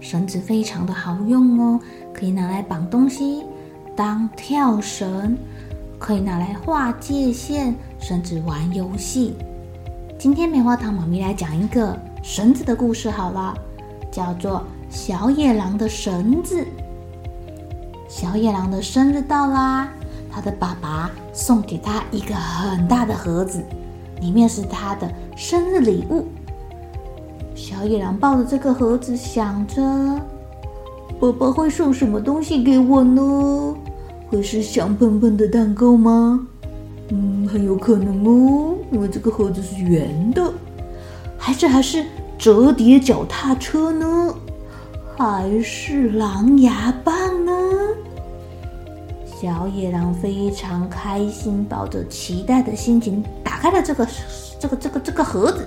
绳子非常的好用哦，可以拿来绑东西，当跳绳，可以拿来画界线，甚至玩游戏。今天棉花糖妈咪来讲一个绳子的故事好了，叫做《小野狼的绳子》。小野狼的生日到啦，他的爸爸送给他一个很大的盒子，里面是他的生日礼物。小野狼抱着这个盒子，想着：爸爸会送什么东西给我呢？会是香喷喷的蛋糕吗？嗯，很有可能哦，因为这个盒子是圆的。还是还是折叠脚踏车呢？还是狼牙棒呢？小野狼非常开心，抱着期待的心情，打开了这个这个这个这个盒子，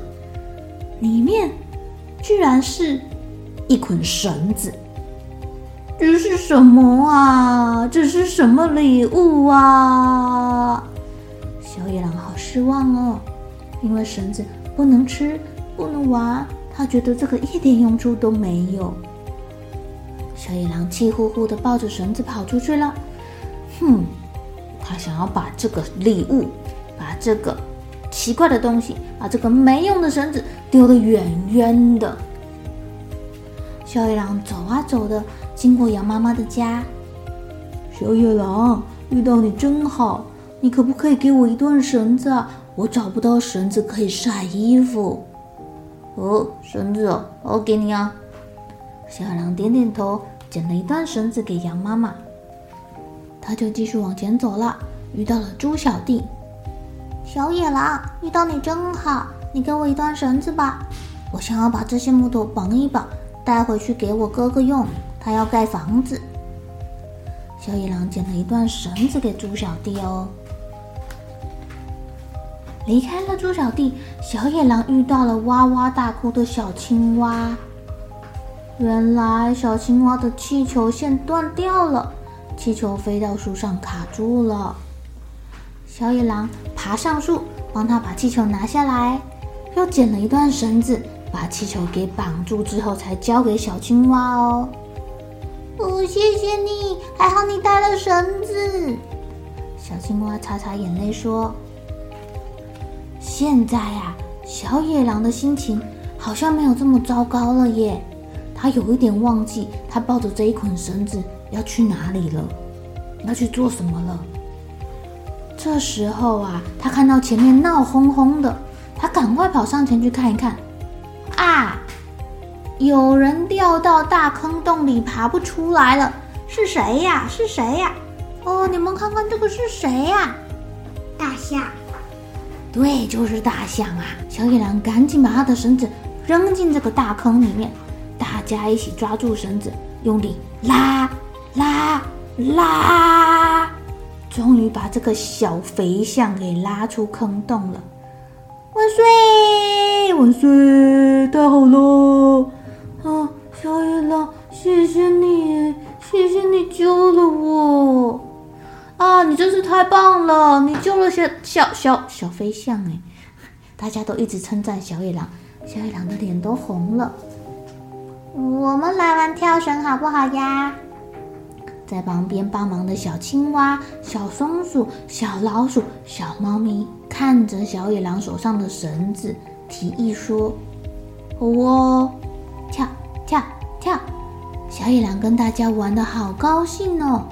里面居然是一捆绳子。这是什么啊？这是什么礼物啊？小野狼好失望哦，因为绳子不能吃，不能玩，他觉得这个一点用处都没有。小野狼气呼呼地抱着绳子跑出去了。哼，他想要把这个礼物，把这个奇怪的东西，把这个没用的绳子丢得远远的。小野狼走啊走的，经过羊妈妈的家。小野狼，遇到你真好，你可不可以给我一段绳子啊？我找不到绳子可以晒衣服。哦，绳子哦，我给你啊。小野狼点点头。捡了一段绳子给羊妈妈，他就继续往前走了。遇到了猪小弟，小野狼，遇到你真好，你给我一段绳子吧，我想要把这些木头绑一绑，带回去给我哥哥用，他要盖房子。小野狼捡了一段绳子给猪小弟哦。离开了猪小弟，小野狼遇到了哇哇大哭的小青蛙。原来小青蛙的气球线断掉了，气球飞到树上卡住了。小野狼爬上树，帮他把气球拿下来，又剪了一段绳子，把气球给绑住之后，才交给小青蛙哦。哦，谢谢你，还好你带了绳子。小青蛙擦擦眼泪说：“现在呀，小野狼的心情好像没有这么糟糕了耶。”他有一点忘记，他抱着这一捆绳子要去哪里了，要去做什么了。这时候啊，他看到前面闹哄哄的，他赶快跑上前去看一看。啊，有人掉到大坑洞里爬不出来了，是谁呀？是谁呀？哦，你们看看这个是谁呀？大象。对，就是大象啊！小野狼赶紧把他的绳子扔进这个大坑里面。大家一起抓住绳子，用力拉拉拉，终于把这个小肥象给拉出坑洞了。万岁！万岁！太好了！啊，小野狼，谢谢你，谢谢你救了我！啊，你真是太棒了！你救了小小小小飞象哎！大家都一直称赞小野狼，小野狼的脸都红了。我们来玩跳绳好不好呀？在旁边帮忙的小青蛙、小松鼠、小老鼠、小猫咪看着小野狼手上的绳子，提议说：“哦，跳跳跳。小野狼跟大家玩得好高兴哦！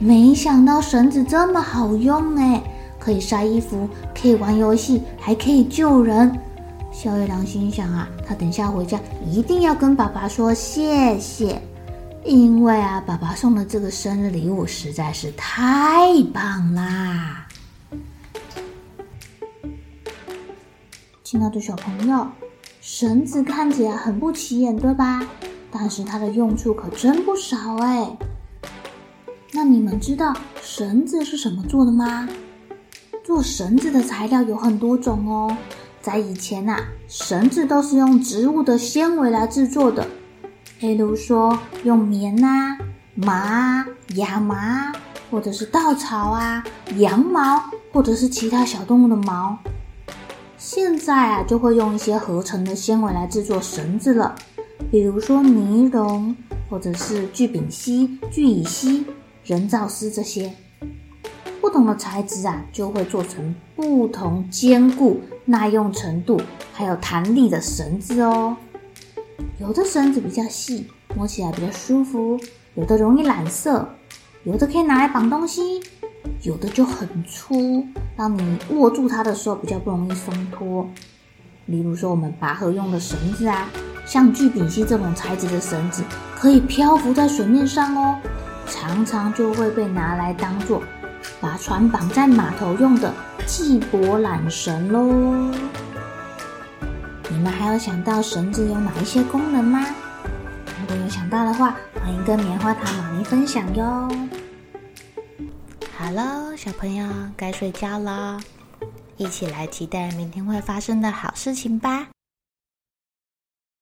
没想到绳子这么好用哎，可以晒衣服，可以玩游戏，还可以救人。小野狼心想啊，他等下回家一定要跟爸爸说谢谢，因为啊，爸爸送的这个生日礼物实在是太棒啦！亲爱的小朋友，绳子看起来很不起眼，对吧？但是它的用处可真不少哎。那你们知道绳子是什么做的吗？做绳子的材料有很多种哦。在以前呐，绳子都是用植物的纤维来制作的，例如说用棉呐、麻、亚麻，或者是稻草啊、羊毛，或者是其他小动物的毛。现在啊，就会用一些合成的纤维来制作绳子了，比如说尼龙，或者是聚丙烯、聚乙烯、人造丝这些。不同的材质啊，就会做成不同坚固、耐用程度还有弹力的绳子哦。有的绳子比较细，摸起来比较舒服；有的容易染色；有的可以拿来绑东西。有的就很粗，让你握住它的时候比较不容易松脱。例如说，我们拔河用的绳子啊，像聚丙烯这种材质的绳子，可以漂浮在水面上哦，常常就会被拿来当做把船绑在码头用的系脖缆绳喽。你们还有想到绳子有哪一些功能吗？如果有想到的话，欢迎跟棉花糖妈咪分享哟。好喽，小朋友该睡觉了，一起来期待明天会发生的好事情吧。